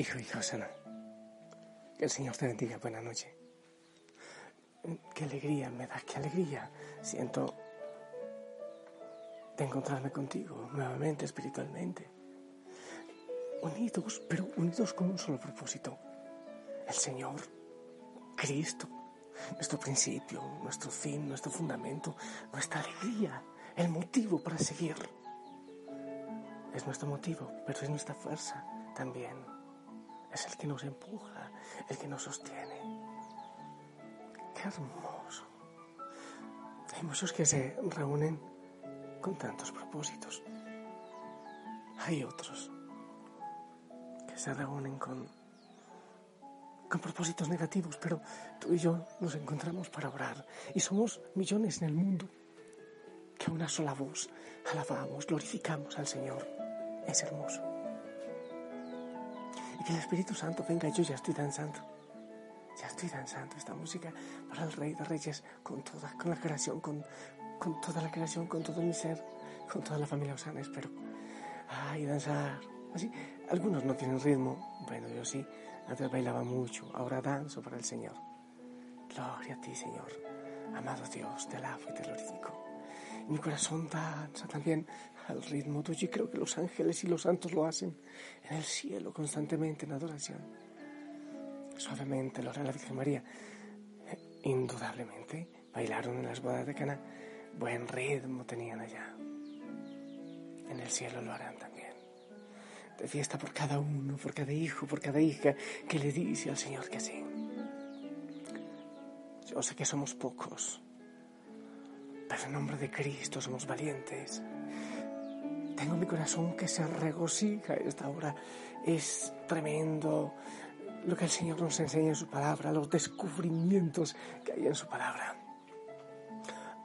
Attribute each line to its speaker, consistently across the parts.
Speaker 1: Hijo, hija sana. Que el Señor te bendiga. Buena noche. Qué alegría me da, qué alegría siento de encontrarme contigo nuevamente espiritualmente. Unidos, pero unidos con un solo propósito. El Señor, Cristo, nuestro principio, nuestro fin, nuestro fundamento, nuestra alegría, el motivo para seguir. Es nuestro motivo, pero es nuestra fuerza también es el que nos empuja, el que nos sostiene. Qué hermoso. Hay muchos que se reúnen con tantos propósitos. Hay otros que se reúnen con, con propósitos negativos, pero tú y yo nos encontramos para orar. Y somos millones en el mundo que a una sola voz alabamos, glorificamos al Señor. Es hermoso y que el Espíritu Santo venga. Yo ya estoy danzando. Ya estoy danzando esta música para el Rey de Reyes con toda, con la creación, con, con toda la creación, con todo mi ser, con toda la familia Osana, espero. Ay, danzar. Así, algunos no tienen ritmo. Bueno, yo sí. Antes bailaba mucho. Ahora danzo para el Señor. Gloria a ti, Señor. Amado Dios, te alabo y te glorifico. Mi corazón danza también al ritmo tuyo y creo que los ángeles y los santos lo hacen en el cielo constantemente en adoración. Suavemente lo hará la Virgen María. Indudablemente bailaron en las bodas de Cana. Buen ritmo tenían allá. En el cielo lo harán también. De fiesta por cada uno, por cada hijo, por cada hija que le dice al Señor que sí. Yo sé que somos pocos pero en nombre de Cristo somos valientes. Tengo mi corazón que se regocija esta hora. Es tremendo lo que el Señor nos enseña en su palabra, los descubrimientos que hay en su palabra.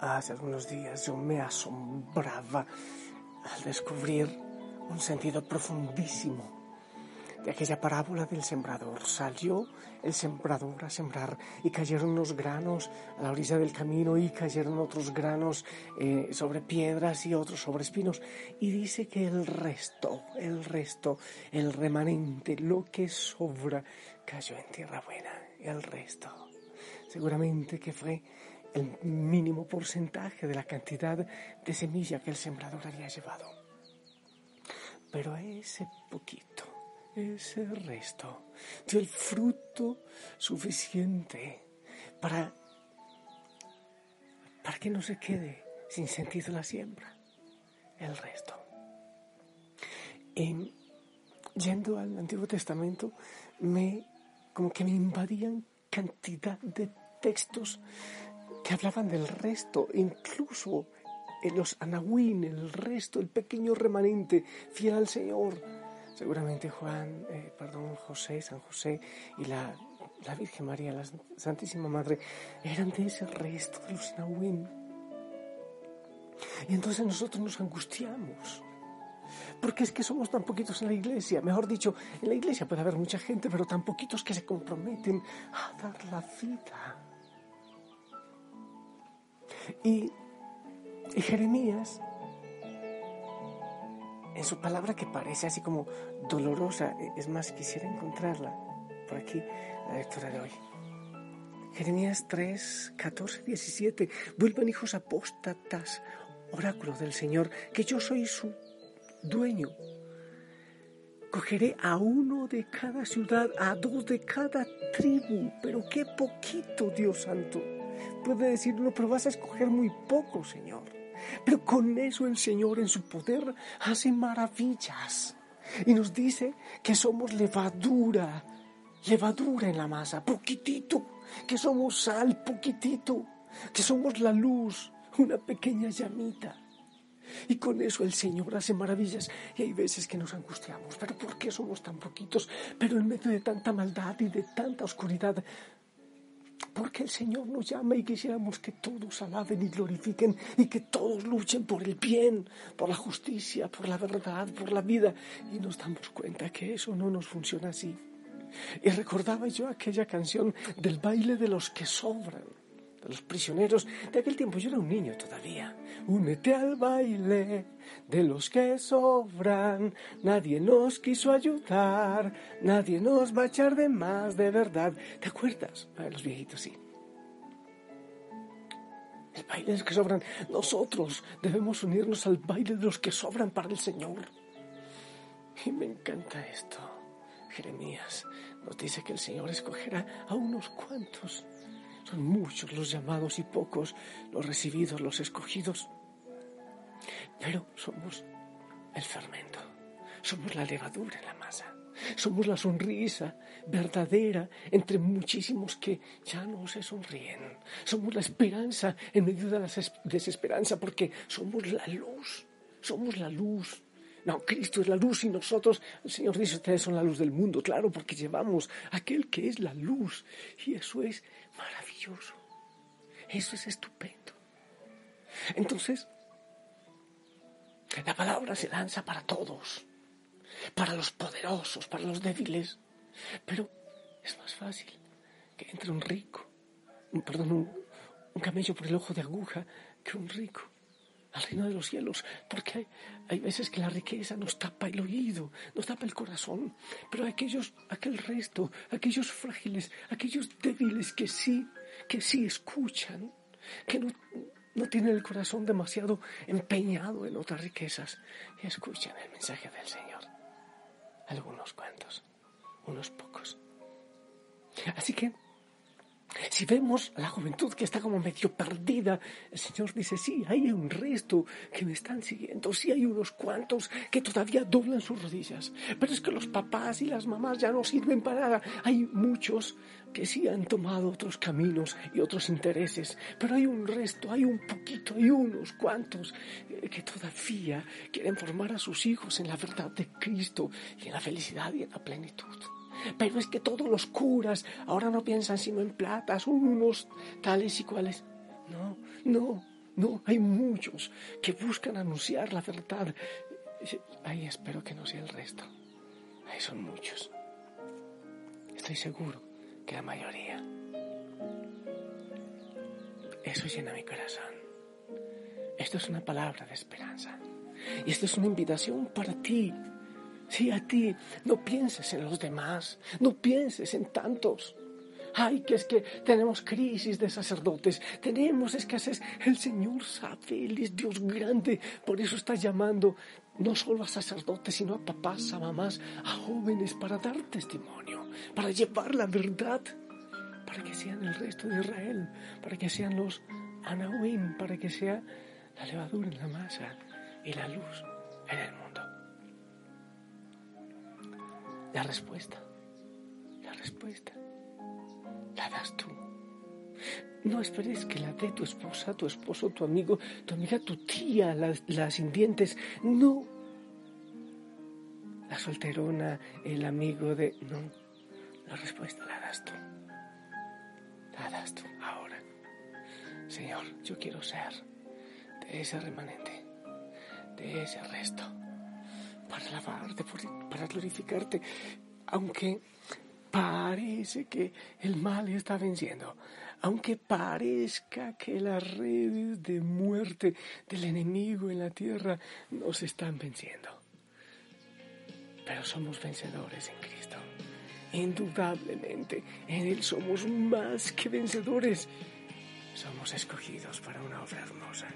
Speaker 1: Hace algunos días yo me asombraba al descubrir un sentido profundísimo de aquella parábola del sembrador. Salió el sembrador a sembrar y cayeron unos granos a la orilla del camino y cayeron otros granos eh, sobre piedras y otros sobre espinos. Y dice que el resto, el resto, el remanente, lo que sobra, cayó en tierra buena. El resto. Seguramente que fue el mínimo porcentaje de la cantidad de semilla que el sembrador había llevado. Pero ese poquito ese resto dio el fruto suficiente para, para que no se quede sin sentido la siembra. El resto. Y yendo al Antiguo Testamento, me, como que me invadían cantidad de textos que hablaban del resto, incluso en los anahuín, el resto, el pequeño remanente fiel al Señor Seguramente Juan, eh, perdón, José, San José y la, la, Virgen María, la Santísima Madre, eran de ese resto de los Nahuín. Y entonces nosotros nos angustiamos. Porque es que somos tan poquitos en la iglesia. Mejor dicho, en la iglesia puede haber mucha gente, pero tan poquitos que se comprometen a dar la vida. Y, y Jeremías en su palabra que parece así como dolorosa. Es más, quisiera encontrarla por aquí, la lectura de hoy. Jeremías 3, 14, 17. Vuelvan hijos apóstatas, oráculo del Señor, que yo soy su dueño. Cogeré a uno de cada ciudad, a dos de cada tribu, pero qué poquito, Dios Santo. Puede decir uno, pero vas a escoger muy poco, Señor. Pero con eso el Señor en su poder hace maravillas. Y nos dice que somos levadura, levadura en la masa, poquitito, que somos sal, poquitito, que somos la luz, una pequeña llamita. Y con eso el Señor hace maravillas. Y hay veces que nos angustiamos. Pero ¿por qué somos tan poquitos? Pero en medio de tanta maldad y de tanta oscuridad, porque el Señor nos llama y quisiéramos que todos alaben y glorifiquen y que todos luchen por el bien, por la justicia, por la verdad, por la vida. Y nos damos cuenta que eso no nos funciona así. Y recordaba yo aquella canción del baile de los que sobran. Los prisioneros de aquel tiempo. Yo era un niño todavía. Únete al baile de los que sobran. Nadie nos quiso ayudar. Nadie nos va a echar de más de verdad. ¿Te acuerdas? los viejitos sí. El baile de los que sobran. Nosotros debemos unirnos al baile de los que sobran para el Señor. Y me encanta esto. Jeremías nos dice que el Señor escogerá a unos cuantos. Son muchos los llamados y pocos los recibidos, los escogidos. Pero somos el fermento, somos la levadura en la masa, somos la sonrisa verdadera entre muchísimos que ya no se sonríen. Somos la esperanza en medio de la desesperanza porque somos la luz, somos la luz. No, Cristo es la luz y nosotros, el Señor dice, ustedes son la luz del mundo, claro, porque llevamos aquel que es la luz. Y eso es maravilloso. Eso es estupendo. Entonces, la palabra se lanza para todos, para los poderosos, para los débiles. Pero es más fácil que entre un rico, perdón, un camello por el ojo de aguja que un rico al reino de los cielos, porque hay, veces que la riqueza nos tapa el oído, nos tapa el corazón, pero aquellos, aquel resto, aquellos frágiles, aquellos débiles que sí, que sí escuchan, que no, no tienen el corazón demasiado empeñado en otras riquezas, escuchan el mensaje del Señor. Algunos cuantos, unos pocos. Así que si vemos la juventud que está como medio perdida, el Señor dice, sí, hay un resto que me están siguiendo, sí hay unos cuantos que todavía doblan sus rodillas, pero es que los papás y las mamás ya no sirven para nada. Hay muchos que sí han tomado otros caminos y otros intereses, pero hay un resto, hay un poquito, hay unos cuantos que todavía quieren formar a sus hijos en la verdad de Cristo y en la felicidad y en la plenitud. Pero es que todos los curas ahora no piensan sino en platas, unos tales y cuales. No, no, no, hay muchos que buscan anunciar la verdad. Ay, espero que no sea el resto. Ahí son muchos. Estoy seguro que la mayoría. Eso llena mi corazón. Esto es una palabra de esperanza. Y esto es una invitación para ti Sí, a ti, no pienses en los demás, no pienses en tantos. Ay, que es que tenemos crisis de sacerdotes, tenemos escasez. El Señor sabe, Él es Dios grande, por eso está llamando no solo a sacerdotes, sino a papás, a mamás, a jóvenes para dar testimonio, para llevar la verdad, para que sean el resto de Israel, para que sean los Anahuim, para que sea la levadura en la masa y la luz en el mundo. La respuesta, la respuesta, la das tú. No esperes que la dé tu esposa, tu esposo, tu amigo, tu amiga, tu tía, la, sin dientes. No. La solterona, el amigo de... No. La respuesta la das tú. La das tú ahora. Señor, yo quiero ser de ese remanente, de ese resto para alabarte, para glorificarte, aunque parece que el mal está venciendo, aunque parezca que las redes de muerte del enemigo en la tierra nos están venciendo. Pero somos vencedores en Cristo. Indudablemente, en Él somos más que vencedores. Somos escogidos para una obra hermosa.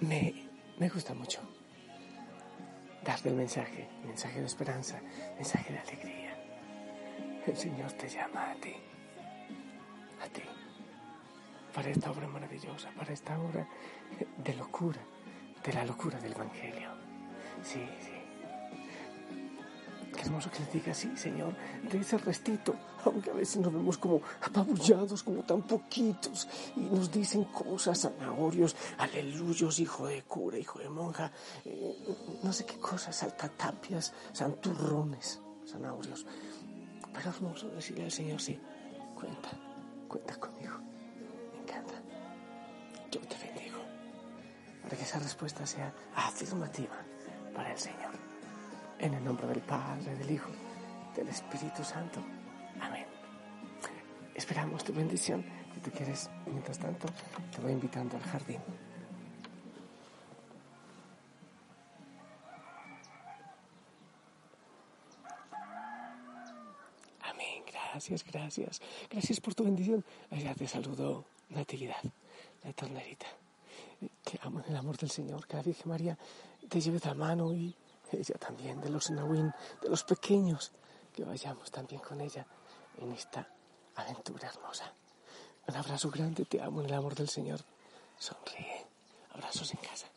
Speaker 1: Me, me gusta mucho darte el mensaje, mensaje de esperanza, mensaje de alegría. El Señor te llama a ti, a ti, para esta obra maravillosa, para esta obra de locura, de la locura del Evangelio. Sí, sí. Qué hermoso que le diga, sí, Señor, de ese restito, aunque a veces nos vemos como apabullados, como tan poquitos, y nos dicen cosas, zanahorios, aleluyos, hijo de cura, hijo de monja, eh, no sé qué cosas, saltatapias, santurrones, zanahorios. Pero hermoso decirle al Señor, sí, cuenta, cuenta conmigo, me encanta, yo te bendigo, para que esa respuesta sea afirmativa para el Señor. En el nombre del Padre, del Hijo, del Espíritu Santo. Amén. Esperamos tu bendición. Si tú quieres, mientras tanto, te voy invitando al jardín. Amén. Gracias, gracias. Gracias por tu bendición. Allá te saludo Natividad, la tornerita. Te amo en el amor del Señor. Que la Virgen María te lleve de la mano y ella también, de los Nahuín, de los pequeños, que vayamos también con ella en esta aventura hermosa. Un abrazo grande, te amo en el amor del Señor. Sonríe. Abrazos en casa.